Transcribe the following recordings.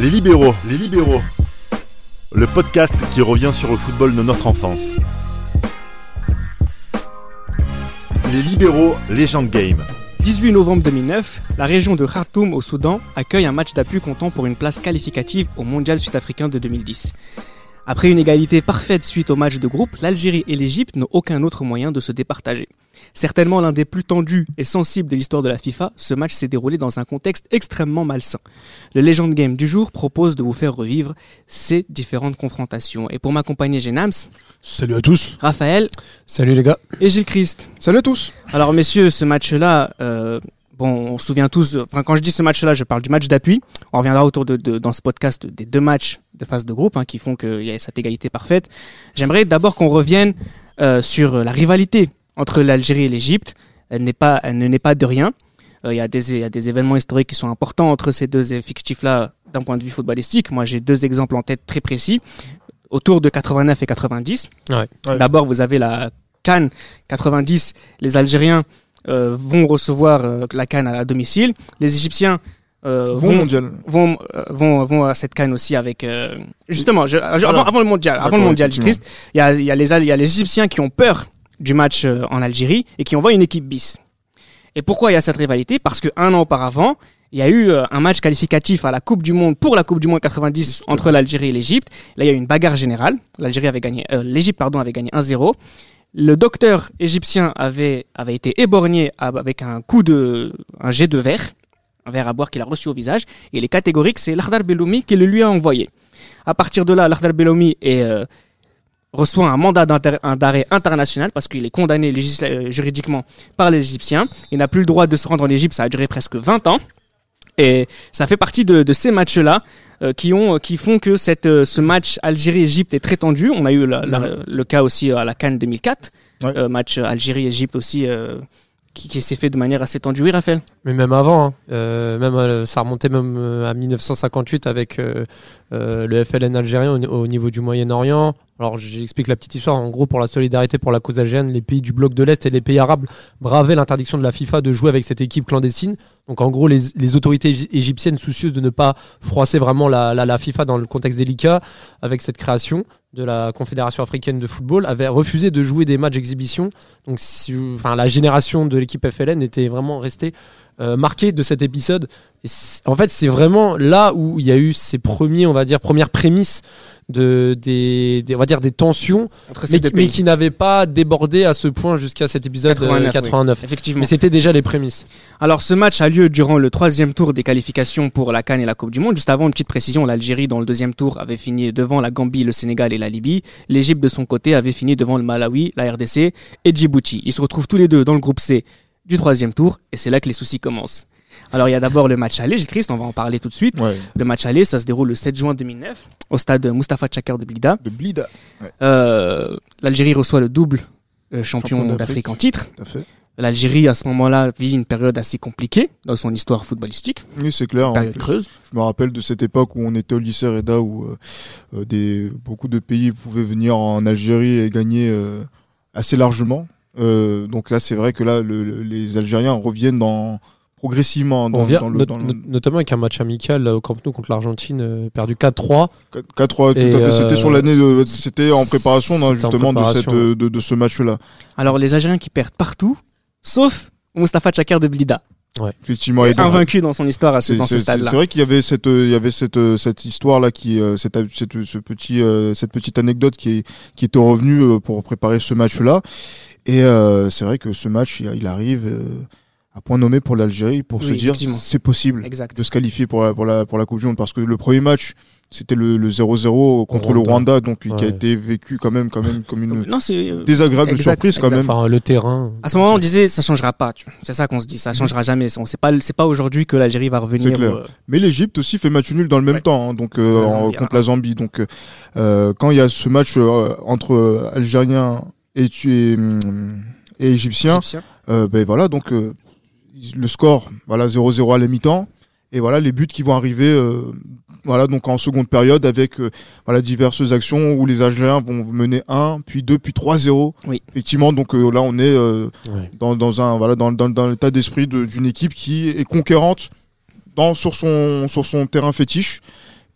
Les libéraux, les libéraux. Le podcast qui revient sur le football de notre enfance. Les libéraux, légende game. 18 novembre 2009, la région de Khartoum au Soudan accueille un match d'appui comptant pour une place qualificative au Mondial sud-africain de 2010. Après une égalité parfaite suite au match de groupe, l'Algérie et l'Égypte n'ont aucun autre moyen de se départager. Certainement l'un des plus tendus et sensibles de l'histoire de la FIFA, ce match s'est déroulé dans un contexte extrêmement malsain. Le Legend Game du jour propose de vous faire revivre ces différentes confrontations. Et pour m'accompagner, j'ai Nams, Salut à tous. Raphaël Salut les gars. et Gilles Christ. Salut à tous. Alors messieurs, ce match-là, euh, bon, on se souvient tous, enfin quand je dis ce match-là, je parle du match d'appui. On reviendra autour de, de- dans ce podcast des deux matchs de phase de groupe hein, qui font qu'il y a cette égalité parfaite. J'aimerais d'abord qu'on revienne euh, sur la rivalité entre l'Algérie et l'Égypte. Elle n'est pas, elle ne n'est pas de rien. Euh, Il y, a des, il y a des événements historiques qui sont importants entre ces deux effectifs-là d'un point de vue footballistique. Moi, j'ai deux exemples en tête très précis. Autour de 89 et 90. Ouais. Ouais. D'abord, vous avez la Cannes 90. Les Algériens euh, vont recevoir euh, la Cannes à, domicile. Les Égyptiens euh, Vont vont, mondial. vont, vont, vont à cette Cannes aussi avec... justement, je- avant, le mondial, avant le mondial, il y a, y, a les, y a les Égyptiens qui ont peur du match en Algérie et qui envoient une équipe bis. Et pourquoi il y a cette rivalité? Parce que un an auparavant, il y a eu un match qualificatif à la Coupe du Monde pour la Coupe du Monde 90 entre l'Algérie et l'Égypte. Là, il y a eu une bagarre générale. L'Algérie avait gagné, euh, l'Égypte pardon avait gagné 1-0. Le docteur égyptien avait avait été éborgné avec un coup de un jet de verre, un verre à boire qu'il a reçu au visage. Et il est catégorique, c'est Lardar Belloumi qui le lui a envoyé. À partir de là, Lardar Belloumi euh, reçoit un mandat d'arrêt international parce qu'il est condamné euh, juridiquement par les Égyptiens. Il n'a plus le droit de se rendre en Égypte, ça a duré presque 20 ans. Et ça fait partie de, ces matchs-là qui ont qui font que cette euh, ce match Algérie-Égypte est très tendu. On a eu la- la- le cas aussi à la Cannes 2004, Ouais. euh, match Algérie-Égypte aussi euh, qui, qui s'est fait de manière assez tendue. Oui, Raphaël? Mais même avant, hein, euh, même euh, ça remontait même euh, à 1958 avec euh, euh, le FLN algérien au, au niveau du Moyen-Orient. Alors j'explique la petite histoire. En gros, pour la solidarité pour la cause algérienne, les pays du bloc de l'Est et les pays arabes bravaient l'interdiction de la FIFA de jouer avec cette équipe clandestine. Donc en gros, les, autorités égy- égyptiennes soucieuses de ne pas froisser vraiment la, FIFA dans le contexte délicat avec cette création de la Confédération africaine de football avaient refusé de jouer des matchs exhibition. Donc la génération de l'équipe FLN était vraiment restée euh, marquée de cet épisode. Et en fait, c'est vraiment là où il y a eu ces premiers, on va dire, premières prémices de des, des- on va dire des tensions, mais, mais qui n'avaient pas débordé à ce point jusqu'à cet épisode euh, 89, 89. oui. Effectivement. Mais c'était déjà les prémices. Alors ce match a lieu durant le troisième tour des qualifications pour la Cannes et la Coupe du Monde. Juste avant, une petite précision, l'Algérie dans le deuxième tour avait fini devant la Gambie, le Sénégal et la Libye. L'Égypte de son côté avait fini devant le Malawi, la RDC et Djibouti. Ils se retrouvent tous les deux dans le groupe C du troisième tour et c'est là que les soucis commencent. Alors il y a d'abord le match aller, Christ, on va en parler tout de suite. Ouais. Le match aller, ça se déroule le 7 juin 2009 au stade Mustapha Tchakar de Blida. De Blida. Euh, L'Algérie reçoit le double euh, champion Champion d'Afrique en titre. L'Algérie, à ce moment-là, vit une période assez compliquée dans son histoire footballistique, Oui, c'est clair. une période plus, creuse. Je me rappelle de cette époque où on était au lycée Reda où euh, des, beaucoup de pays pouvaient venir en Algérie et gagner assez largement. Euh, donc là, c'est vrai que là, le- le- les Algériens reviennent dans, progressivement dans, On vient dans le, not- dans le notamment avec un match amical là, au Camp Nou contre l'Argentine, euh, perdu 4-3. 4-3. Tout à fait. C'était euh, sur l'année, de- c'était en préparation non, en justement de, cette, préparation, euh, de, de ce match-là. Alors, les Algériens qui perdent partout, sauf Mustafa Tchakar de Blida, Effectivement. Et invaincu dans son histoire à ce, dans ce c'est- c'est stade-là. vrai qu'il y avait cette, euh, il y avait cette, euh, cette histoire là qui, euh, cette, cette, ce petit, euh, cette petite anecdote qui, est, qui était revenue euh, pour préparer ce match-là. Et euh, c'est vrai que ce match, il, il arrive euh, à point nommé pour l'Algérie pour se dire c'est possible Exact. de se qualifier pour la, pour la, pour la Coupe du Monde parce que le premier match c'était le le 0-0 contre Rwanda. le Rwanda donc qui a Ouais. été vécu quand même quand même comme une Non, c'est. euh, désagréable Exact, surprise quand exact. même. Enfin, le terrain. À ce moment, on disait ça changera pas. tu vois. C'est ça qu'on se dit, ça changera jamais. Sait pas, c'est pas aujourd'hui que l'Algérie va revenir. C'est clair. euh, Mais l'Égypte aussi fait match nul dans le même Ouais. temps, hein, donc euh, La en- Zambie, contre hein. la Zambie. Donc euh, quand il y a ce match euh, entre euh, Algériens et, tu- et, hum, et égyptiens. euh, ben voilà donc euh, le score voilà 0-0 à la mi-temps et voilà les buts qui vont arriver euh, voilà donc en seconde période avec euh, voilà diverses actions où les Algériens vont mener 1 puis 2 puis 3-0. Oui. Effectivement donc euh, là on est euh, Ouais. dans, dans un voilà dans, dans, dans l'état d'esprit de- d'une équipe qui est conquérante dans sur son sur son terrain fétiche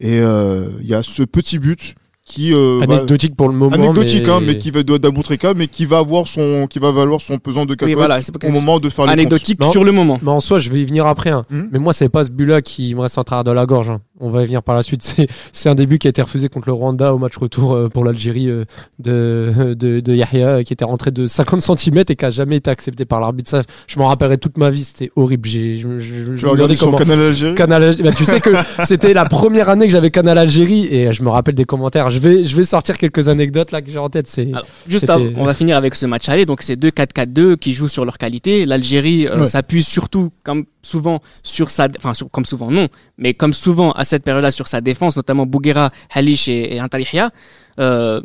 Et euh, il y a ce petit but qui euh, va- Anecdotique pour le moment. anecdotique, mais... hein, mais qui va de d'Aboutrika, mais qui va avoir son, qui va valoir son pesant de Oui, cacahuètes voilà, au moment de faire les anecdotique sur le moment. Mais en soi, je vais y venir après. hein. Mhm. Mais moi, c'est pas ce but-là qui me reste en travers de la gorge. hein. On va y venir par la suite. C'est, c'est un début qui a été refusé contre le Rwanda au match retour euh, pour l'Algérie euh, de, de, de Yahya, euh, qui était rentré de 50 cm et qui a jamais été accepté par l'arbitre. Ça, je m'en rappellerai toute ma vie. C'était horrible. J'ai, je, je, je Tu sur comment- Canal Algérie Canal, bah, tu sais que c'était la première année que j'avais Canal Algérie et je me rappelle des commentaires. Je vais, je vais sortir quelques anecdotes là que j'ai en tête. C'est Alors, juste avant, on va finir avec ce match aller. Donc c'est 2-4-4-2 qui jouent sur leur qualité. L'Algérie euh, Ouais. s'appuie surtout, comme souvent, sur sa, enfin sur- comme souvent non, mais comme souvent à cette période-là sur sa défense, notamment Bouguera, Halish et, et. Euh,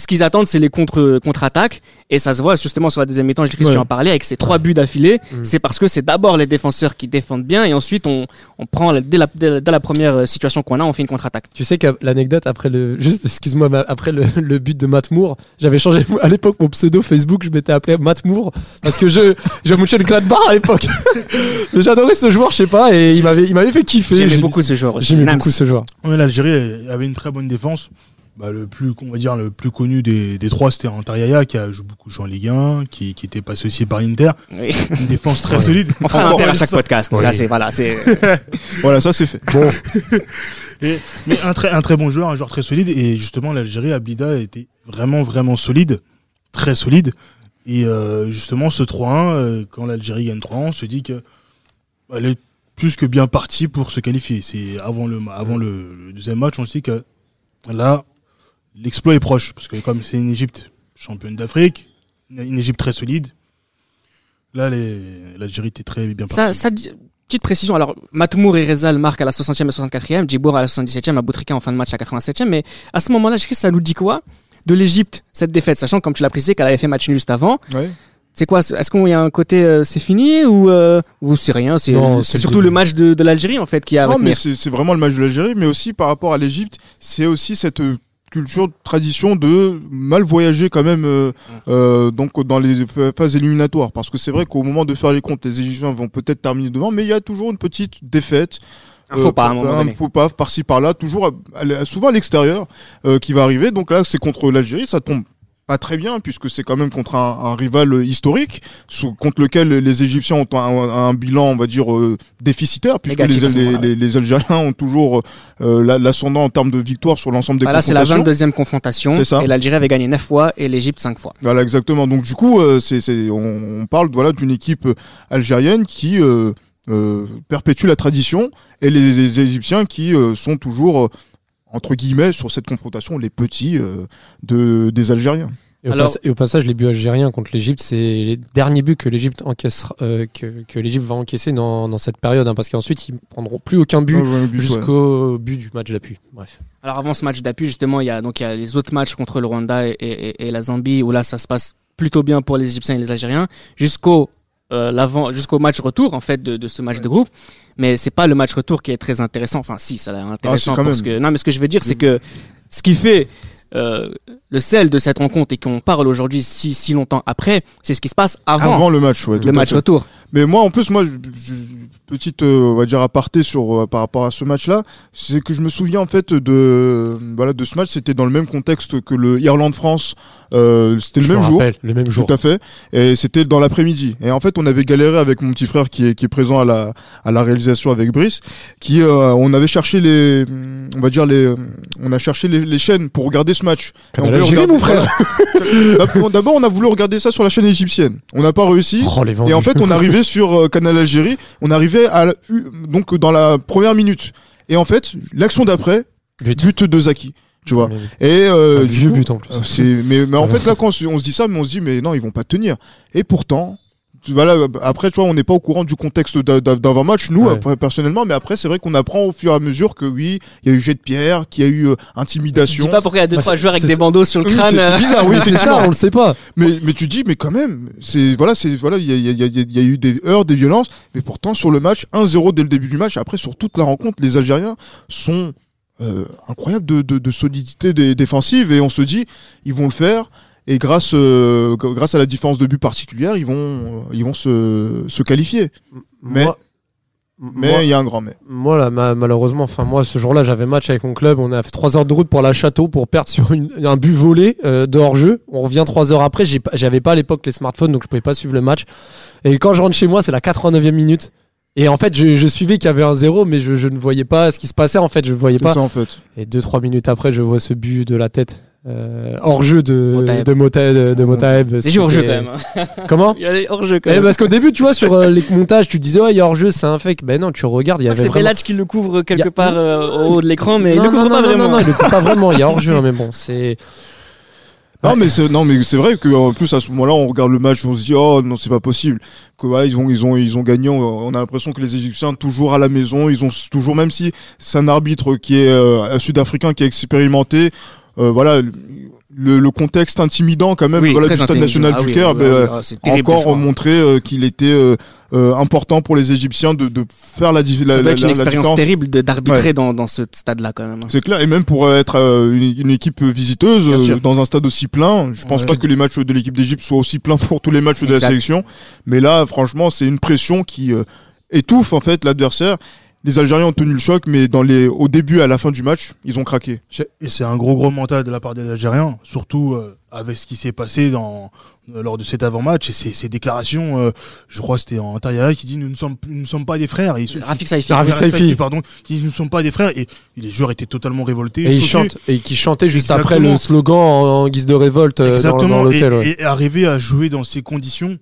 ce qu'ils attendent, c'est les contre contre-attaques et ça se voit justement sur la deuxième mi-temps. Que Ouais. tu en parlais avec ces trois buts d'affilée. Mm. C'est parce que c'est d'abord les défenseurs qui défendent bien et ensuite on, on prend la- dès la, dès la- première euh, situation qu'on a, on fait une contre-attaque. Tu sais que l'anecdote après le juste excuse-moi après le, le but de Matt Moore, j'avais changé à l'époque mon pseudo Facebook, je m'étais appelé Matt Moore parce que je je mouchais le Gladbach à l'époque. Mais J'adorais ce joueur, je sais pas et il m'avait il m'avait fait kiffer. J'aimais J'ai- beaucoup ce joueur aussi. J'aimais beaucoup ce joueur. Ouais, L'Algérie avait une très bonne défense. Bah, le plus, on va dire, le plus connu des, des trois, c'était Antaryaya, qui a joué beaucoup joué en Ligue 1, qui, qui était passé aussi par l'Inter. Oui. Une défense très Ouais. solide. On fera inter à chaque fois. podcast. Oui. Ça, c'est, voilà, c'est, Voilà, ça c'est fait. Et, mais un très, un très bon joueur, un joueur très solide. Et justement, l'Algérie, Abida, était vraiment, vraiment solide. Très solide. Et euh, justement, ce 3-1, euh, quand l'Algérie gagne 3-1, on se dit que elle est plus que bien partie pour se qualifier. C'est avant le, avant le, le deuxième match, on se dit que là, l'exploit est proche. Parce que comme c'est une Égypte championne d'Afrique, une Égypte très solide, là, l'Algérie était très bien partie. ça, petite précision. Alors, Matmour et Rezal marquent à la 60e et 64e, Djibour à la 77e, Aboutrika en fin de match à 87e. Mais à ce moment-là, je sais que ça nous dit quoi de l'Égypte, cette défaite, sachant, comme tu l'as précisé, qu'elle avait fait match nul juste avant. Ouais. C'est quoi Est-ce qu'il y a un côté euh, c'est fini ou, euh, ou c'est rien C'est le surtout le match de, de l'Algérie en fait qui a Non, mais c'est vraiment le match de l'Algérie, mais aussi par rapport à l'Égypte, c'est aussi cette euh, culture, tradition de mal voyager quand même euh, euh, donc dans les ph- phases éliminatoires. Parce que c'est vrai qu'au moment de faire les comptes, les Égyptiens vont peut-être terminer devant, mais il y a toujours une petite défaite. Un faux pas à un moment un donné. faux pas par-ci par-là, toujours à- souvent à l'extérieur euh, qui va arriver. Donc là, c'est contre l'Algérie, ça tombe pas très bien puisque c'est quand même contre un, un rival euh, historique sous- contre lequel les Égyptiens ont un, un bilan, on va dire, euh, déficitaire puisque les, les, les- les Algériens ont toujours euh, la- l'ascendant en termes de victoire sur l'ensemble des Voilà, c'est la confrontations. 22e confrontation. Ça. Et l'Algérie avait gagné 9 fois et l'Égypte 5 fois. Voilà, exactement. Donc du coup, euh, c'est, on, on parle voilà d'une équipe euh, algérienne qui euh, euh, perpétue la tradition et les, les Égyptiens qui euh, sont toujours euh, entre guillemets sur cette confrontation les petits euh, de des Algériens. Et au, Alors- pass- et au passage, les buts algériens contre l'Égypte, c'est les derniers buts que l'Égypte euh, que, que l'Égypte va encaisser dans, dans cette période, hein, parce qu'ensuite ils prendront plus aucun but Ouais, ouais. jusqu'au but du match d'appui. Bref. Alors avant ce match d'appui, justement, il y a donc il y a les autres matchs contre le Rwanda et, et- et la Zambie où là ça se passe plutôt bien pour les Égyptiens et les Algériens jusqu'au l'avant jusqu'au match retour en fait de, de ce match de groupe. Mais c'est pas le match retour qui est très intéressant. Enfin, si, ça est intéressant Ah, parce même. que non, mais ce que je veux dire, c'est que ce qui fait euh, le sel de cette rencontre et qu'on parle aujourd'hui si si longtemps après, c'est ce qui se passe avant, Avant le match, ouais, le match fait. retour. Mais moi, en plus, moi, je, je- petite, euh, on va dire aparté sur euh, par rapport à ce match-là, c'est que je me souviens en fait de voilà de ce match. C'était dans le même contexte que le Irlande-France. Euh, c'était le Je même jour. rappelle, le même jour. Tout à fait. Et c'était dans l'après-midi. Et en fait, on avait galéré avec mon petit frère qui est, qui est présent à la, à la réalisation avec Brice, qui, euh, on avait cherché les, on va dire les, on a cherché les, les chaînes pour regarder ce match. On Canal voulait Algérie, regarder- mon frère. D'abord- D'abord, on a voulu regarder ça sur la chaîne égyptienne. On n'a pas réussi. Oh, les vendus. Et en fait, on arrivait sur euh, Canal Algérie. On arrivait à la- donc dans la première minute. Et en fait, l'action d'après, But. but de Zaki. Tu vois. Et euh, du vieux coup, but en plus. euh, C'est mais, mais en fait là quand on se on se dit ça mais on se dit mais non ils vont pas tenir et pourtant voilà après tu vois on n'est pas au courant du contexte d'avant match nous Ouais. après, personnellement mais après c'est vrai qu'on apprend au fur et à mesure que oui il y a eu jet de pierre qu'il y a eu euh, Je intimidation dis pas pourquoi il y a deux Bah, trois c'est- joueurs avec c'est- des bandeaux sur le Oui, crâne. c'est- c'est euh, bizarre oui c'est effectivement. ça, on le sait pas. mais mais tu dis mais quand même c'est voilà c'est voilà il y a, y, a, y a- y a eu des heures des violences mais pourtant sur le match 1-0 dès le début du match après sur toute la rencontre les Algériens sont euh, incroyables de, de, de solidité dé- défensive et on se dit ils vont le faire et grâce euh, grâce à la différence de but particulière ils vont euh, ils vont se, se qualifier Mais- Moi, Mais il y a un grand mais. Moi, là, ma- malheureusement, enfin, moi, ce jour-là, j'avais match avec mon club. On a fait 3 heures de route pour la château pour perdre sur une- un but volé euh, de hors-jeu. On revient 3 heures après. J'avais pas à l'époque les smartphones, donc je pouvais pas suivre le match. Et quand je rentre chez moi, c'est la 89e minute. Et en fait, je, je suivais qu'il y avait un zéro, mais je, je ne voyais pas ce qui se passait. En fait, je voyais pas. ça en fait. Et 2-3 minutes après, je vois ce but de la tête. Euh, hors jeu de Motaeb. de Motaeb, de, de Motaeb. Jeux hors jeu quand même. Comment Il y a les hors jeu quand Eh, même. Parce qu'au début, tu vois, sur euh, les montages, tu disais ouais, il y a hors jeu, c'est un fake. Ben non, tu regardes, il y avait C'est vraiment. Qui le couvre quelque a- part euh, au haut de l'écran, mais il non, le couvre non, pas non, vraiment. Non, non, il le coupe pas vraiment. Il y a hors jeu, hein, mais bon, c'est. Non mais c'est non mais c'est vrai que en plus à ce moment-là on regarde le match on se dit oh non c'est pas possible que voilà ils ont ils ont ils ont gagné on, on a l'impression que les Égyptiens toujours à la maison ils ont toujours même si c'est un arbitre qui est euh, un sud-africain qui est expérimenté euh, voilà le, le contexte intimidant quand même Oui, voilà du stade national Ah du Caire oui, ah, encore montré euh, qu'il était euh, euh, important pour les Égyptiens de, de faire la, la, Ça doit la- être une la expérience différence. terrible d'arbitrer dans, dans ce stade-là quand même. hein. C'est clair, et même pour euh, être une, une équipe visiteuse dans un stade aussi plein, je pense Ouais. pas que les matchs de l'équipe d'Égypte soient aussi pleins pour tous les matchs de la sélection. Mais là, franchement, c'est une pression qui euh, étouffe en fait l'adversaire. Les Algériens ont tenu le choc, mais dans les, au début et à la fin du match, ils ont craqué. Et c'est un gros gros mental de la part des Algériens, surtout euh, avec ce qui s'est passé dans, euh, lors de cet avant-match et ces, ces déclarations. euh, je crois que c'était en intérieur qui dit nous ne sommes nous ne sommes pas des frères. Et, ils- Rafik Saifi. Rafik Saifi. pardon, qui dit nous ne sommes pas des frères et, les joueurs étaient totalement révoltés. Et il choqués. chante. Et qui chantait juste après le slogan en, en guise de révolte euh, dans, Exactement. dans l'hôtel. et, ouais. et arriver à jouer dans ces conditions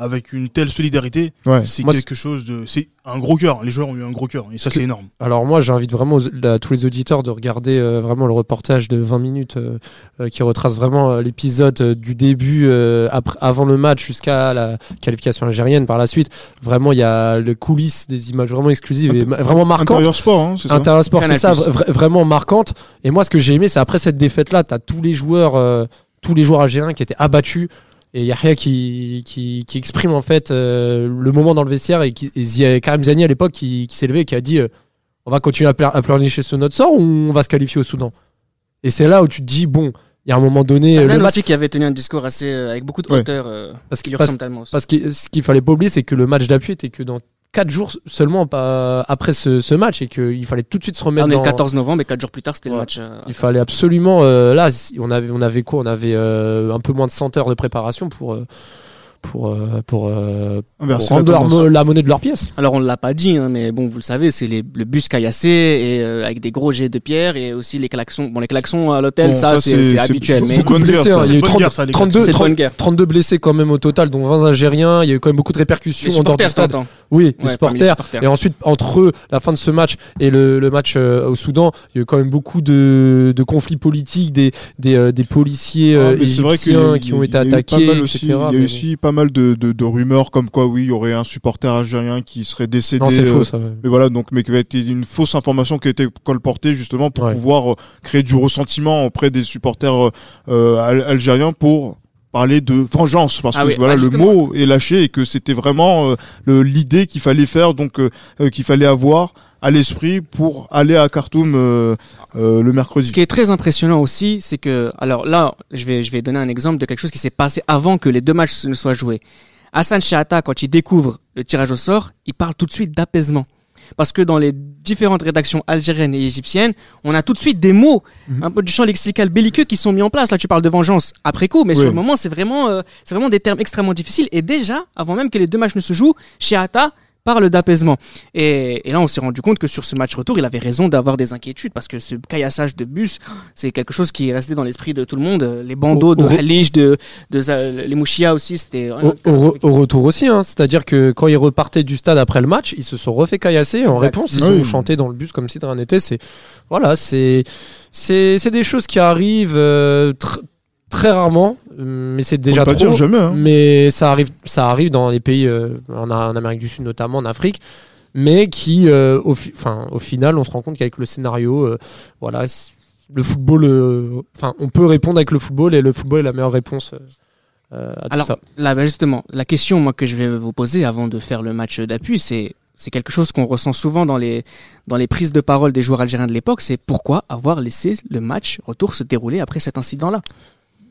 avec une telle solidarité, Ouais. c'est Moi, quelque chose de, c'est un gros cœur. Les joueurs ont eu un gros cœur et ça Que- c'est énorme. Alors moi, j'invite vraiment aux- là, tous les auditeurs de regarder euh, vraiment le reportage de 20 minutes euh, euh, qui retrace vraiment euh, l'épisode euh, du début euh, après, avant le match jusqu'à la qualification algérienne par la suite. Vraiment, il y a le coulisses, des images vraiment exclusives et vraiment marquantes. Intérieur sport, hein, c'est ça. Intérieur Sport, c'est ça, vra- vraiment marquante. Et moi, ce que j'ai aimé, c'est après cette défaite-là, t'as tous les joueurs, euh, tous les joueurs algériens qui étaient abattus. Et Yahya qui, qui, qui exprime en fait euh, le moment dans le vestiaire et, qui, et Karim Zani à l'époque qui, qui s'est levé et qui a dit euh, on va continuer à, pla- à pleurnicher sur notre sort ou on va se qualifier au Soudan? Et c'est là où tu te dis bon, il y a un moment donné, euh, le match, aussi qui avait tenu un discours assez euh, avec beaucoup de Ouais. hauteur, euh, Parce qui que- lui ressemble tellement aussi. parce que ce qu'il fallait pas oublier, c'est que le match d'appui était que dans 4 jours seulement pas- après ce, ce match et qu'il fallait tout de suite se Ah, remettre on est le dans... 14 novembre et 4 jours plus tard, c'était le Ouais. match. euh, Il fallait absolument. euh, là, on avait, on avait quoi? On avait euh, un peu moins de 100 heures de préparation pour, euh, pour, euh, pour, euh, pour Inverser la rendre leur mo- la monnaie de leur pièce. Alors on l'a pas dit, hein, mais bon, vous le savez, c'est les- le bus caillassé et euh, avec des gros jets de pierre et aussi les klaxons. Bon, les klaxons à l'hôtel, Bon, ça, ça, c'est habituel. c'est Mais beaucoup de blessés, hein. Il y a eu C'est bonne 30 guerre, ça, les 32, c'est de 30 bonne guerre. 32 blessés quand même au total, dont 20 Algériens. Il y a eu quand même beaucoup de répercussions en dehors du stade. t'entends Oui, les Ouais, parmi les supporters. Et ensuite, entre eux, la fin de ce match et le, le match euh, au Soudan, il y a eu quand même beaucoup de, de conflits politiques, des, des, euh, des policiers euh, Ah, mais c'est vrai qu'il y a égyptiens eu- qui ont il été y a eu attaqués, pas mal etc. aussi, il y a aussi pas mal de, de, de rumeurs comme quoi oui, il y aurait un supporter algérien qui serait décédé. Non, c'est euh, faux, ça. ouais. Mais voilà, donc, mais qui a été une fausse information qui a été colportée justement pour Ouais. pouvoir euh, créer du ressentiment auprès des supporters euh, euh, al- algériens pour parler de vengeance parce Ah que oui, voilà ah, le mot est lâché et que c'était vraiment euh, l'idée qu'il fallait faire donc euh, euh, qu'il fallait avoir à l'esprit pour aller à Khartoum euh, euh, le mercredi. Ce qui est très impressionnant aussi, c'est que, alors là, je vais, je vais donner un exemple de quelque chose qui s'est passé avant que les deux matchs ne soient joués. Hassan Shahata, quand il découvre le tirage au sort, il parle tout de suite d'apaisement. Parce que dans les différentes rédactions algériennes et égyptiennes, on a tout de suite des mots, Mhm. un peu du champ lexical belliqueux qui sont mis en place. Là, tu parles de vengeance après coup, mais Oui. sur le moment, c'est vraiment, euh, c'est vraiment des termes extrêmement difficiles. Et déjà, avant même que les deux matchs ne se jouent, Shahata parle d'apaisement. Et, et là, on s'est rendu compte que sur ce match retour, il avait raison d'avoir des inquiétudes parce que ce caillassage de bus, c'est quelque chose qui est resté dans l'esprit de tout le monde. Les bandeaux Au- de Khalij, de, les Mouchia aussi, c'était. Au, retour aussi, hein. c'est-à-dire que quand ils repartaient du stade après le match, ils se sont refait caillasser. En Exact. réponse, ils Oui. ont chanté dans le bus comme si de rien n'était. C'est voilà, c'est c'est c'est des choses qui arrivent euh, tr- très rarement, mais c'est déjà trop. dire jamais. Hein. Mais ça arrive, ça arrive dans les pays, euh, en, en Amérique du Sud notamment, en Afrique, mais qui, euh, au, fi- enfin, au final, on se rend compte qu'avec le scénario, euh, voilà, le football, euh, enfin, on peut répondre avec le football et le football est la meilleure réponse euh, euh, à tout Alors ça. là, bah, justement, la question moi que je vais vous poser avant de faire le match d'appui, c'est c'est quelque chose qu'on ressent souvent dans les dans les prises de parole des joueurs algériens de l'époque. C'est pourquoi avoir laissé le match retour se dérouler après cet incident-là?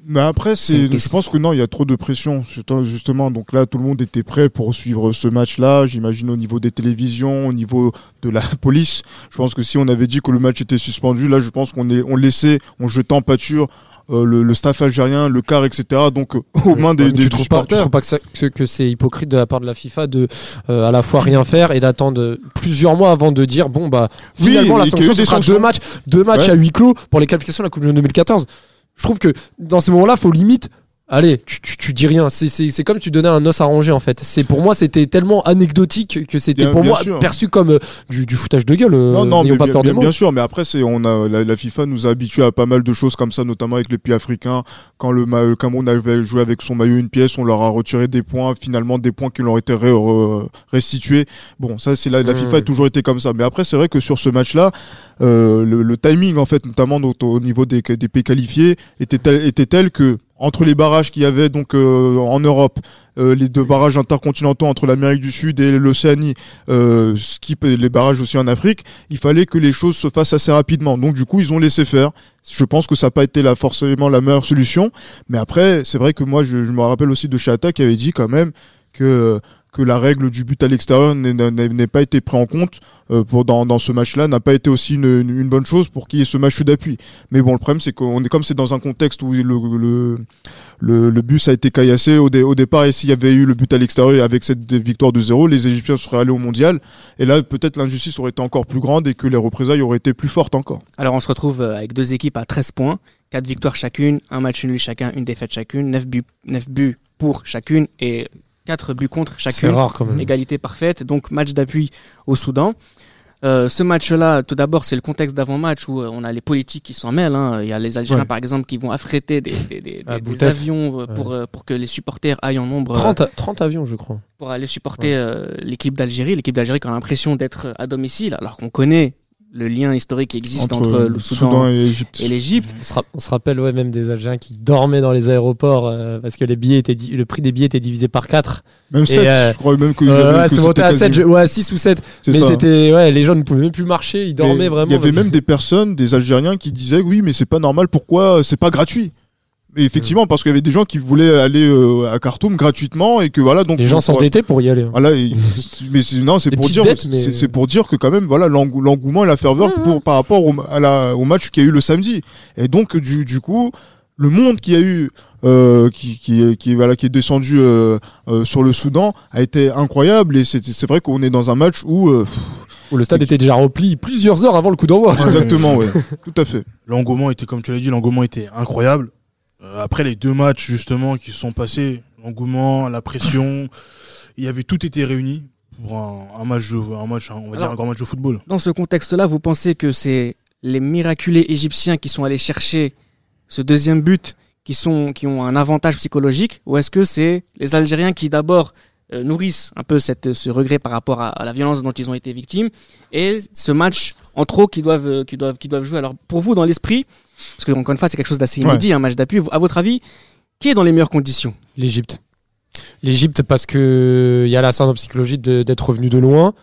Mais après, C'est je pense que non, il y a trop de pression, justement. Donc là, tout le monde était prêt pour suivre ce match-là. J'imagine au niveau des télévisions, au niveau de la police. Je pense que si on avait dit que le match était suspendu, là, je pense qu'on est, on laissait, on jetait en pâture euh, le, le staff algérien, le car, etc. Donc euh, aux mains des, des tu supporters. trouves pas que, ça- que, c'est hypocrite de la part de la FIFA de euh, à la fois rien faire et d'attendre plusieurs mois avant de dire bon bah Oui, finalement la sanction ce des sera deux matchs deux matchs Ouais. à huis clos pour les qualifications de la Coupe du Monde 2014. Je trouve que dans ces moments-là, faut limite Allez, tu, tu, tu dis rien. C'est- C'est c'est comme tu donnais un os à ranger en fait. C'est pour moi c'était tellement anecdotique que c'était pour moi sûr. perçu comme euh, du, du foutage de gueule. euh, Non, non, mais pas bien, peur des bien- mots. bien sûr, mais après, c'est, on a, la, la FIFA nous a habitués à pas mal de choses comme ça, notamment avec les pays africains. Quand le, le Cameroun avait joué avec son maillot une pièce, on leur a retiré des points, finalement des points qui leur ont été ré- re- restitués. Bon, ça, c'est la, la. FIFA a toujours été comme ça. Mais après, c'est vrai que sur ce match-là, euh, le, le timing, en fait, notamment au, au niveau des, des pays qualifiés, était tel, était tel que entre les barrages qu'il y avait donc euh, en Europe, euh, les deux barrages intercontinentaux entre l'Amérique du Sud et l'Océanie, euh, les barrages aussi en Afrique, il fallait que les choses se fassent assez rapidement. Donc du coup, ils ont laissé faire. Je pense que ça n'a pas été la, forcément la meilleure solution. Mais après, c'est vrai que moi, je, je me rappelle aussi de Chata qui avait dit quand même que que la règle du but à l'extérieur n'ait- pas été pris en compte euh, pour dans, dans ce match-là n'a pas été aussi une, bonne chose pour qu'il y ait ce match d'appui. Mais bon, le problème c'est qu'on est comme c'est dans un contexte où le, le, bus a été caillassé au, dé- au départ et s'il y avait eu le but à l'extérieur avec cette victoire de zéro, les Égyptiens seraient allés au mondial et là peut-être l'injustice aurait été encore plus grande et que les représailles auraient été plus fortes encore. Alors on se retrouve euh, avec deux équipes à 13 points, 4 victoires chacune, un match nul chacun, une défaite chacune, 9 buts, 9 buts pour chacune et 4 buts contre C'est chacune. rare quand même. Égalité parfaite, donc match d'appui au Soudan. Euh, ce match-là, tout d'abord, c'est le contexte d'avant-match où euh, on a les politiques qui s'en mêlent. hein. Il y a les Algériens, Ouais. par exemple, qui vont affréter des, des, des- À des- des Boutef. avions euh, pour, euh, pour que les supporters aillent en nombre euh, 30, a- 30 avions, je crois. pour aller supporter euh, l'équipe d'Algérie. L'équipe d'Algérie qui a l'impression d'être à domicile, alors qu'on connaît le lien historique qui existe entre, le Soudan, et l'Égypte. et l'Égypte. On se, ra- on se rappelle ouais, même des Algériens qui dormaient dans les aéroports euh, parce que les billets étaient di- le prix des billets était divisé par 4. Même 7, euh, je crois même que, Euh, ouais, c'est monté à 7, quasi- je- ouais, à 6 ou 7. c'est Mais c'était ouais, les gens ne pouvaient même plus marcher, ils dormaient Et vraiment. Il y avait même des personnes, des Algériens, qui disaient oui, mais c'est pas normal. Pourquoi c'est pas gratuit? Mais effectivement, parce qu'il y avait des gens qui voulaient aller euh, à Khartoum gratuitement et que voilà donc les gens s'endettaient pour y aller. Voilà, et- mais c'est- non, c'est pour dire, mais- c'est pour dire que quand même, voilà, l'engou- l'engouement et la ferveur Mhm. pour par rapport au, à la, au match qu'il y a eu le samedi. Et donc du, du coup, le monde qui a eu, euh, qui, qui, qui voilà, qui est descendu euh, euh, sur le Soudan a été incroyable. Et c'est c'est vrai qu'on est dans un match où, euh, pff, Où le stade était déjà rempli plusieurs heures avant le coup d'envoi. exactement, ouais, tout à fait. L'engouement était, comme tu l'as dit, l'engouement était incroyable. Euh, après les deux matchs justement qui se sont passés, l'engouement, la pression, il y avait tout été réuni pour un, un match, de, un match, on va dire un grand match de football. Dans ce contexte-là, vous pensez que c'est les miraculés égyptiens qui sont allés chercher ce deuxième but, qui, sont, qui ont un avantage psychologique, ou est-ce que c'est les Algériens qui d'abord euh, nourrissent un peu cette, ce regret par rapport à, à la violence dont ils ont été victimes, et ce match en trop qu'ils doivent, euh, qu'ils doivent, qu'ils doivent jouer Alors pour vous, dans l'esprit, parce que encore une fois, c'est quelque chose d'assez Ouais. inédit, un match d'appui, à votre avis, qui est dans les meilleures conditions? L'Égypte. L'Égypte parce que il y a l'ascendant psychologique de- d'être revenu de loin,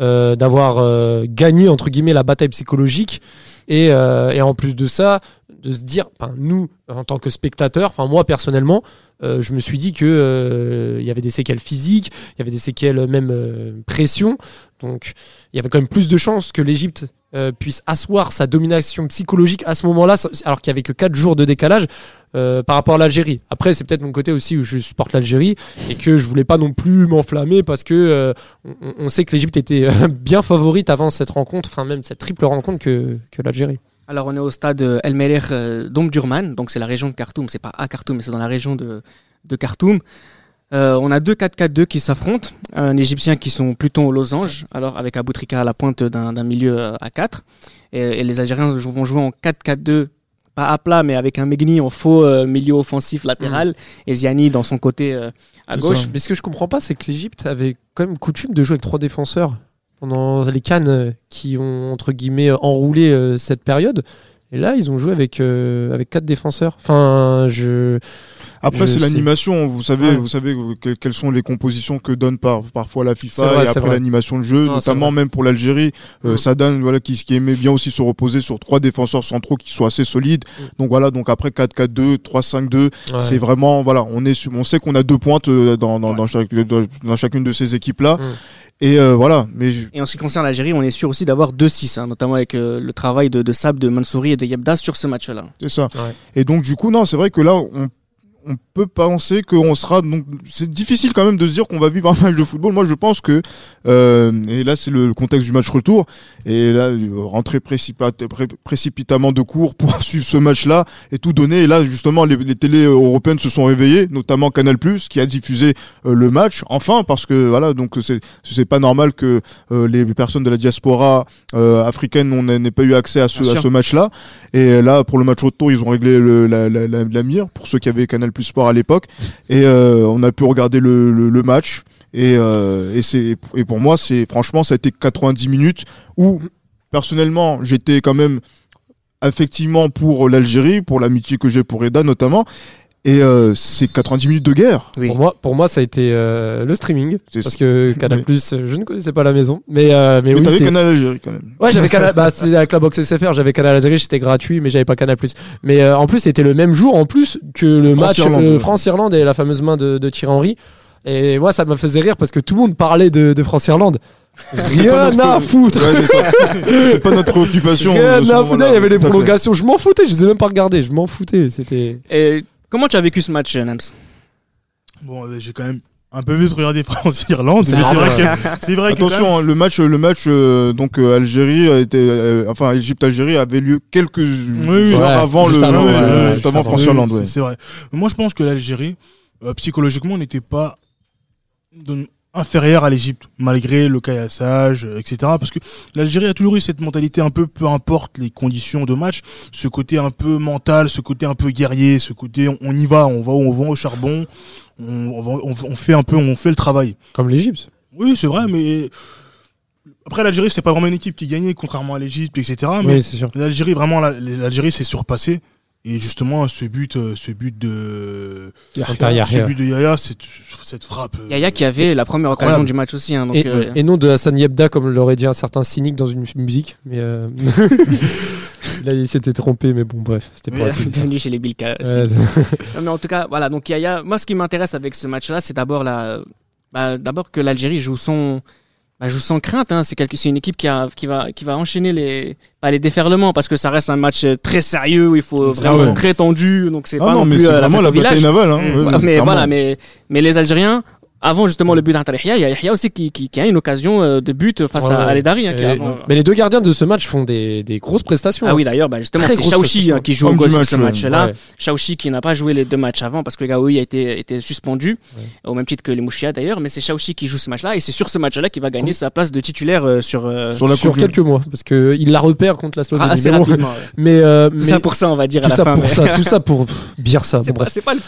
euh, d'avoir euh, gagné entre guillemets la bataille psychologique et, euh, et en plus de ça, de se dire, nous en tant que spectateurs, enfin moi personnellement, euh, je me suis dit que euh, il y avait des séquelles physiques, il y avait des séquelles même euh, pression, donc il y avait quand même plus de chances que l'Égypte euh, puisse asseoir sa domination psychologique à ce moment-là, alors qu'il y avait que 4 jours de décalage euh, par rapport à l'Algérie. Après, c'est peut-être mon côté aussi où je supporte l'Algérie et que je voulais pas non plus m'enflammer parce que euh, on, sait que l'Égypte était bien favorite avant cette rencontre, enfin même cette triple rencontre que, que l'Algérie. Alors on est au stade El Meler euh, d'Omdurman, donc c'est la région de Khartoum, c'est pas à Khartoum, mais c'est dans la région de, de Khartoum. Euh, on a deux 4-4-2 qui s'affrontent, un Égyptien qui sont plutôt aux losanges, alors avec Aboutrika à la pointe d'un milieu euh, à 4, et, et les Algériens vont jouer en 4-4-2, pas à plat, mais avec un Megni en faux euh, milieu offensif latéral, et Ziani dans son côté euh, à gauche. ça. Mais ce que je comprends pas, c'est que l'Égypte avait quand même coutume de jouer avec trois défenseurs pendant les cannes qui ont entre guillemets enroulé cette période. Et là, ils ont joué avec euh, avec quatre défenseurs. Enfin, je Après, c'est l'animation. Vous savez, Ouais. vous savez que- quelles sont les compositions que donne par, parfois la FIFA vrai, et après l'animation de jeu, Non, notamment même pour l'Algérie. Euh, Mm. Sadan, voilà, qui, qui aimait bien aussi se reposer sur trois défenseurs centraux qui sont assez solides. Mm. Donc voilà, donc après 4-4-2, 3-5-2, Ouais. c'est vraiment, voilà, on est, sur- on sait qu'on a deux pointes euh, dans, dans, dans, chaque- dans, dans chacune de ces équipes-là. Mm. Et euh, voilà, mais je- Et en ce qui concerne l'Algérie, on est sûr aussi d'avoir 2-6, hein, notamment avec euh, le travail de, de Sab, de Mansouri et de Yebda sur ce match-là. c'est ça. Ouais. Et donc du coup, non, c'est vrai que là, on, on peut penser qu'on sera donc c'est difficile quand même de se dire qu'on va vivre un match de football. Moi, je pense que euh, et là c'est le, contexte du match retour et là rentrer précipitamment de cours pour suivre ce match-là et tout donner. Et là justement, les, les télés européennes se sont réveillées, notamment Canal+ qui a diffusé euh, le match. Enfin, parce que voilà, donc c'est c'est pas normal que euh, les personnes de la diaspora euh, africaine n'aient pas eu accès à ce, à match-là. Et là, pour le match retour, ils ont réglé le, la, la, la, la mire pour ceux qui avaient Canal Plus Sport à l'époque. Et euh, on a pu regarder le, match. Et, euh, et pour moi, c'est franchement, ça a été 90 minutes où, personnellement, j'étais quand même effectivement pour l'Algérie, pour l'amitié que j'ai pour Eda notamment. Et euh, c'est 90 minutes de guerre. Oui. Pour moi, pour moi, ça a été euh, le streaming. C'est- Parce que Canal. Plus, je ne connaissais pas la maison. Mais, euh, mais, Mais oui, t'avais c'est- Canal Algérie quand même. Ouais, j'avais Canal. bah, c'était avec la box SFR, j'avais Canal Algérie, c'était gratuit, mais j'avais pas Canal Plus. Mais euh, en plus, c'était le même jour, en plus, que le match France-Irlande, euh, et la fameuse main de, de Thierry Henry. Et moi, ça me faisait rire parce que tout le monde parlait de, de France-Irlande. Rien notre- à foutre. Ouais, c'est ça. c'est pas notre préoccupation. Rien à foutre. Il y avait les prolongations. Je m'en foutais, je les ai même pas regardées. Je m'en foutais. C'était. Et comment tu as vécu ce match, Nams Bon, euh, j'ai quand même un peu plus regardé France-Irlande, C'est mais c'est vrai que c'est vrai que Attention, hein, le match, le match euh, donc euh, Algérie euh, enfin Égypte-Algérie avait lieu quelques oui. heures Ouais, avant juste le, avant, ouais, ouais, euh, ouais, juste avant. France-Irlande. Oui, ouais. c'est- C'est vrai. Moi, je pense que l'Algérie, euh, psychologiquement, n'était pas de- inférieure à l'Égypte, malgré le caillassage, euh, etc. Parce que l'Algérie a toujours eu cette mentalité un peu, peu importe les conditions de match, ce côté un peu mental, ce côté un peu guerrier, ce côté on, y va, on va, on va au charbon, on, fait un peu, on fait le travail. Comme l'Égypte. Oui, c'est vrai, mais après l'Algérie, c'est pas vraiment une équipe qui gagnait, contrairement à l'Égypte, etc. Mais Oui, c'est sûr. L'Algérie, vraiment, la- l'Algérie s'est surpassée. Et justement, ce but, euh, ce but de, Yahya. ce but de Yaya, cette, cette frappe. euh, Yaya qui avait la première occasion Incroyable. du match aussi. Hein, donc, Et, euh, et non de Hassan Yebda, comme l'aurait dit un certain cynique dans une musique. Mais euh, là, il s'était trompé, mais bon, bref, c'était être- bienvenue chez les Bilka. Ouais, Non, mais en tout cas, voilà. Donc Yaya, moi, ce qui m'intéresse avec ce match-là, c'est d'abord la, bah, d'abord que l'Algérie joue son, bah, joue sans crainte. Hein. C'est quelque, c'est une équipe qui a, qui va, qui va enchaîner les, pas les déferlements parce que ça reste un match euh, très sérieux où il faut Ah vraiment ouais. très tendu. Donc c'est Ah pas non, non, mais plus c'est euh, vraiment la bataille navale. Hein. Mmh. Ouais, mais clairement. voilà, mais, mais les Algériens, avant justement le but d'Antar Yahya, il y a Yahya aussi qui, qui, qui a une occasion euh, de but face Ouais, à ouais. Al Edari. hein, avant- mais les deux gardiens de ce match font des, des grosses prestations. Ah oui, d'ailleurs, bah, justement, c'est prestation. hein, qui joue au goal sur ce match-là. Ouais. Chaouchi qui n'a pas joué les deux matchs avant parce que le Gaoui a été, été suspendu, au même titre que les Mouchia d'ailleurs, mais c'est Chaouchi qui joue ce match-là et c'est sur ce match-là qu'il va gagner sa place de titulaire euh, sur, euh, Sur la sur quelques mois, parce que il la repère contre la Slovénie. assez mais bon. ouais. Mais, euh, Tout mais ça pour ça, on va dire tout à la ça fin. pour mais- ça, tout ça pour pff, bière ça. C'est pas, bref. c'est pas le.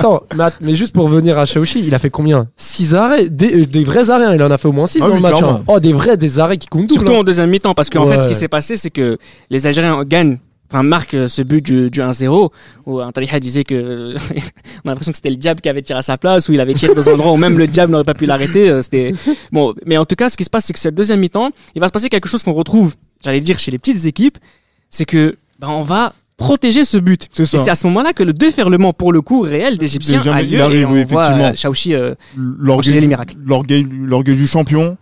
Attends, mais, mais juste pour revenir à Shaoshi, il a fait combien? 6 arrêts des, euh, des vrais arrêts, hein, il en a fait au moins 6 Ah dans oui, le match. hein. Oh, des vrais, des arrêts qui comptent. Surtout hein. en deuxième mi-temps, parce qu'en fait, ce qui s'est passé, c'est que les Algériens gagnent, enfin marquent euh, ce but du, du 1-0, où Antaliha disait que on a l'impression que c'était le diable qui avait tiré à sa place, où il avait tiré dans un endroit où même le diable n'aurait pas pu l'arrêter. euh, C'était bon, mais en tout cas, ce qui se passe, c'est que cette deuxième mi-temps, il va se passer quelque chose qu'on retrouve, j'allais dire, chez les petites équipes, c'est que ben, on va protéger ce but. C'est Et c'est à ce moment-là que le déferlement, pour le coup, réel d'Égyptiens a lieu arrive, et on oui, voit Chaouchi euh, L'orgueil les du- miracles. l'orgueil l'orgueil du champion.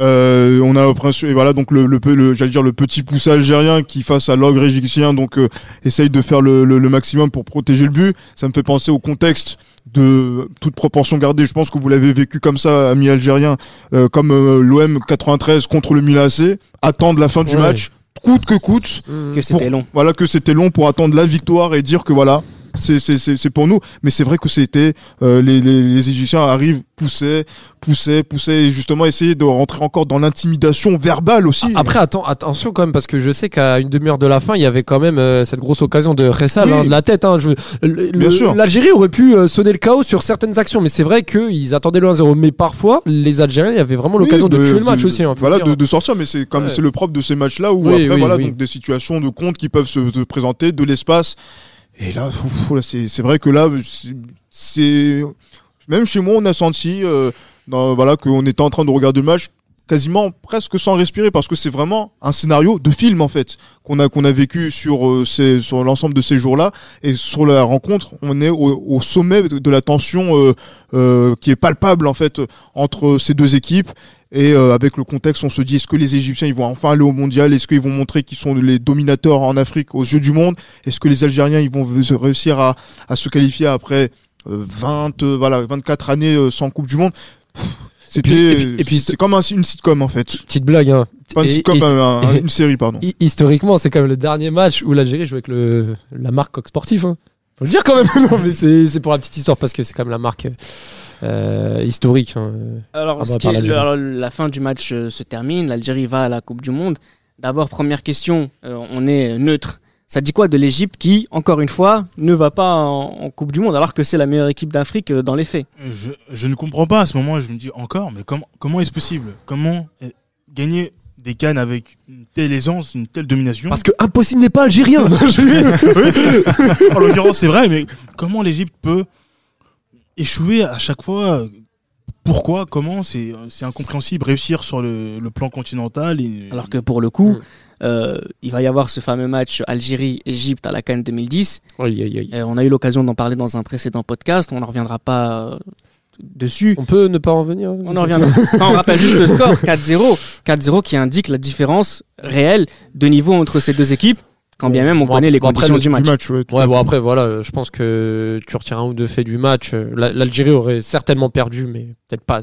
Euh, on a l'impression et voilà donc le, le, peu- le- j'allais dire le petit poussé algérien qui face à l'ogre égyptien donc euh, essaye de faire le, maximum pour protéger le but ça me fait penser au contexte de toute proportion gardée je pense que vous l'avez vécu comme ça ami algérien euh, comme l'OM 93 contre le Milan AC attendre la fin du match coûte que coûte Mmh. que c'était long. voilà que c'était long pour attendre la victoire et dire que voilà c'est c'est c'est c'est pour nous mais c'est vrai que c'était euh, les, les les Égyptiens arrivent poussaient poussaient poussaient et justement essayer de rentrer encore dans l'intimidation verbale aussi Après, attends, attention quand même, parce que je sais qu'à une demi-heure de la fin, il y avait quand même euh, cette grosse occasion de Ressal, Oui. hein, de la tête. Hein, je- le- Bien le- sûr. L'Algérie aurait pu euh, sonner le chaos sur certaines actions, mais c'est vrai qu'ils attendaient le 1-0. Mais parfois, les Algériens, avait vraiment l'occasion Oui, de, tuer le match aussi. hein, voilà de, de sortir mais c'est comme Ouais. c'est le propre de ces matchs là où Oui, après voilà donc des situations de compte qui peuvent se, se présenter de l'espace Et là, c'est vrai que là, c'est- même chez moi, on a senti euh, voilà qu'on était en train de regarder le match quasiment presque sans respirer parce que c'est vraiment un scénario de film en fait qu'on a qu'on a vécu sur euh, sur l'ensemble de ces jours-là. Et sur la rencontre on est au, au sommet de la tension euh, euh, qui est palpable en fait entre ces deux équipes et euh, avec le contexte on se dit est-ce que les Égyptiens ils vont enfin aller au mondial? Est-ce qu'ils vont montrer qu'ils sont les dominateurs en Afrique aux yeux du monde? Est-ce que les Algériens ils vont réussir à, à se qualifier après euh, 20 euh, voilà 24 années euh, sans Coupe du Monde? Pff, c'était et puis- c'est comme un- une sitcom en fait Petite blague, hein. une Et- sitcom et- un- un- une série pardon Hi- Historiquement, c'est quand même le dernier match où l'Algérie joue avec le, la marque Coq Sportif. Hein. Faut le dire quand même. non, mais c'est c'est pour la petite histoire parce que c'est quand même la marque euh, historique. hein. Alors, ce qui par est- l'Algérie. alors, la fin du match euh, se termine, l'Algérie va à la Coupe du Monde. D'abord, première question, euh, on est neutre. Ça dit quoi de l'Égypte qui, encore une fois, ne va pas en, en Coupe du Monde alors que c'est la meilleure équipe d'Afrique euh, dans les faits? Je, je ne comprends pas à ce moment. Je me dis encore, mais comment, comment est-ce possible? Comment euh, gagner des cannes avec une telle aisance, une telle domination? Parce que impossible n'est pas algérien. En l'occurrence, c'est vrai, mais comment l'Égypte peut échouer à chaque fois Pourquoi Comment C'est c'est incompréhensible. Réussir sur le, le plan continental. Et... Alors que pour le coup, Mm. euh, il va y avoir ce fameux match Algérie-Égypte à la Cannes 2010. Aïe, aïe, aïe. Euh, on a eu l'occasion d'en parler dans un précédent podcast, on n'en reviendra pas euh, dessus. On peut ne pas en venir. On en reviendra. Enfin, on rappelle juste le score 4-0. 4-0 qui indique la différence réelle de niveau entre ces deux équipes, quand bien même on Bon, connaît les après, conditions du match. ouais, bon après voilà, je pense que tu retires un ou deux faits du match. euh, la- L'Algérie aurait certainement perdu, mais peut-être pas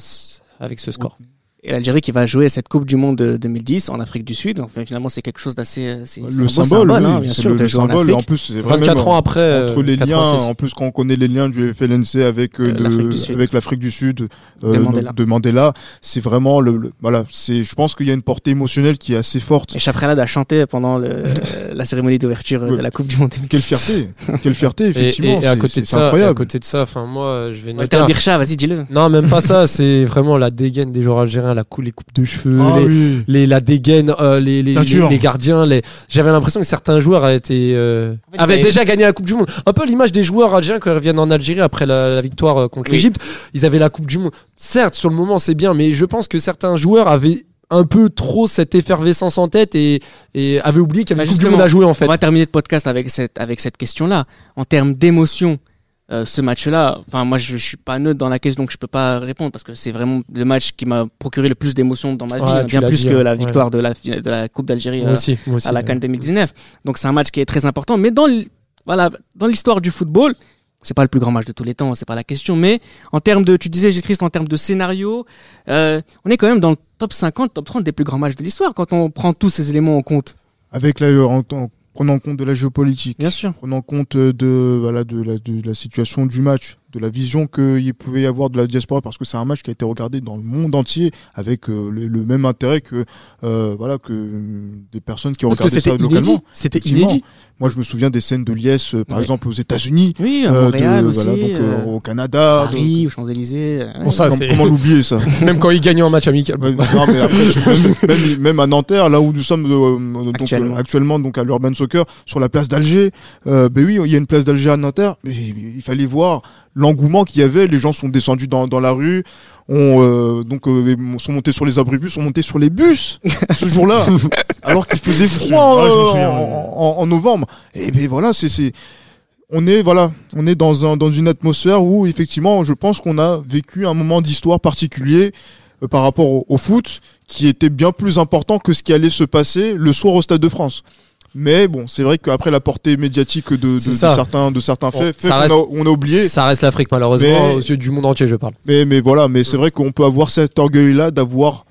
avec ce score. Et l'Algérie qui va jouer cette Coupe du Monde de 2010 en Afrique du Sud. Enfin, finalement, c'est quelque chose d'assez. euh, c'est- c'est un le beau symbole, oui, hein, bien sûr, le, le en symbole et en Afrique. plus c'est vrai 24 même, ans après. euh, entre les liens 86. en plus quand on connaît les liens du FLNC avec euh, Euh, de- l'Afrique du Sud. avec l'Afrique du Sud euh, De Mandela. de Mandela c'est vraiment le, le- voilà c'est je pense qu'il y a une portée émotionnelle qui est assez forte Et Chapralad a chanté pendant le- la cérémonie d'ouverture de la Coupe du Monde. quelle fierté quelle fierté Et, effectivement et- et à c'est- côté c'est de ça, et à incroyable côté de ça, enfin moi, je vais noter. Vas-y, dis-le. Non, même pas ça. C'est vraiment la dégaine des joueurs algériens, la cou les coupes de cheveux, Ah les, oui. les- la dégaine, euh, les, les, les- les gardiens. Les... J'avais l'impression que certains joueurs avaient, été, euh, En fait, avaient déjà gagné la Coupe du Monde. Un peu l'image des joueurs algériens quand ils reviennent en Algérie après la, la victoire euh, contre Oui. l'Égypte. Ils avaient la Coupe du Monde. Certes, sur le moment, c'est bien, mais je pense que certains joueurs avaient un peu trop cette effervescence en tête et, et avaient oublié qu'il y avait Bah, une Coupe du justement, Monde à jouer en fait. On va terminer le podcast avec cette, avec cette question-là. En termes d'émotion, euh, ce match-là, enfin moi je, je suis pas neutre dans la question donc je peux pas répondre parce que c'est vraiment le match qui m'a procuré le plus d'émotions dans ma vie, Ouais, hein, bien plus dit, que hein. la Ouais. victoire de, la, de la Coupe d'Algérie euh, aussi, moi aussi. à la ouais. Cannes 2019. Donc c'est un match qui est très important. Mais dans voilà, dans l'histoire du football, c'est pas le plus grand match de tous les temps, c'est pas la question. Mais en termes de, tu disais, j'ai Christ, en termes de scénario, euh, on est quand même dans le top 50, top 30 des plus grands matchs de l'histoire quand on prend tous ces éléments en compte. avec la en, en prenant en compte de la géopolitique Bien sûr. prenant compte de voilà de la, de la situation du match, de la vision qu'il pouvait y avoir de la diaspora, parce que c'est un match qui a été regardé dans le monde entier avec euh, le, le même intérêt que euh, voilà que euh, des personnes qui ont Parce que regardé ça c'était localement. C'était inédit. Moi, je me souviens des scènes de liesse, euh, par Ouais. exemple aux États-Unis, Oui, à euh, Montréal de- aussi, voilà, donc, euh, euh, au Canada. Paris, aux Champs-Élysées. Bon, ça, comment l'oublier ça Même quand ils gagnaient en match amical. Non, mais après, même, même, même à Nanterre, là où nous sommes euh, donc, Actuellement. euh, actuellement, donc à l'Urban Soccer, sur la place d'Alger, euh, ben oui, il y a une place d'Alger à Nanterre, mais il fallait voir l'engouement qu'il y avait. Les gens sont descendus dans, dans la rue, ont euh, donc euh, sont montés sur les abribus, sont montés sur les bus ce jour-là, alors qu'il faisait froid Ouais, euh, souviens, en, ouais. en- en novembre. Et ben voilà, c'est c'est on est voilà, on est dans un dans une atmosphère où effectivement, je pense qu'on a vécu un moment d'histoire particulier par rapport au, au foot qui était bien plus important que ce qui allait se passer le soir au Stade de France. Mais bon, c'est vrai qu'après la portée médiatique de, certains de certains Bon, faits, fait a, on a oublié. Ça reste l'Afrique malheureusement Mais- aux yeux du monde entier, je parle. Mais mais voilà, mais c'est vrai qu'on peut avoir cet orgueil là d'avoir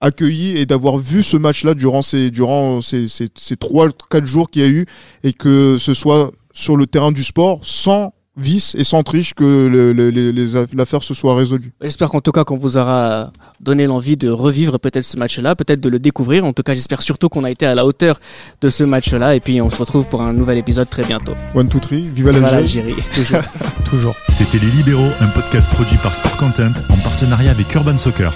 accueilli et d'avoir vu ce match-là durant ces durant ces ces, ces trois quatre jours qu'il y a eu et que ce soit sur le terrain du sport sans vice et sans triche que le- le- les- les aff- l'affaire se soit résolue. J'espère qu'en tout cas qu'on vous aura donné l'envie de revivre peut-être ce match-là, peut-être de le découvrir. En tout cas, j'espère surtout qu'on a été à la hauteur de ce match-là. Et puis on se retrouve pour un nouvel épisode très bientôt. One two three, l'Algérie. l'Algérie, toujours. Toujours. C'était Les Libéraux, un podcast produit par Sport Content en partenariat avec Urban Soccer.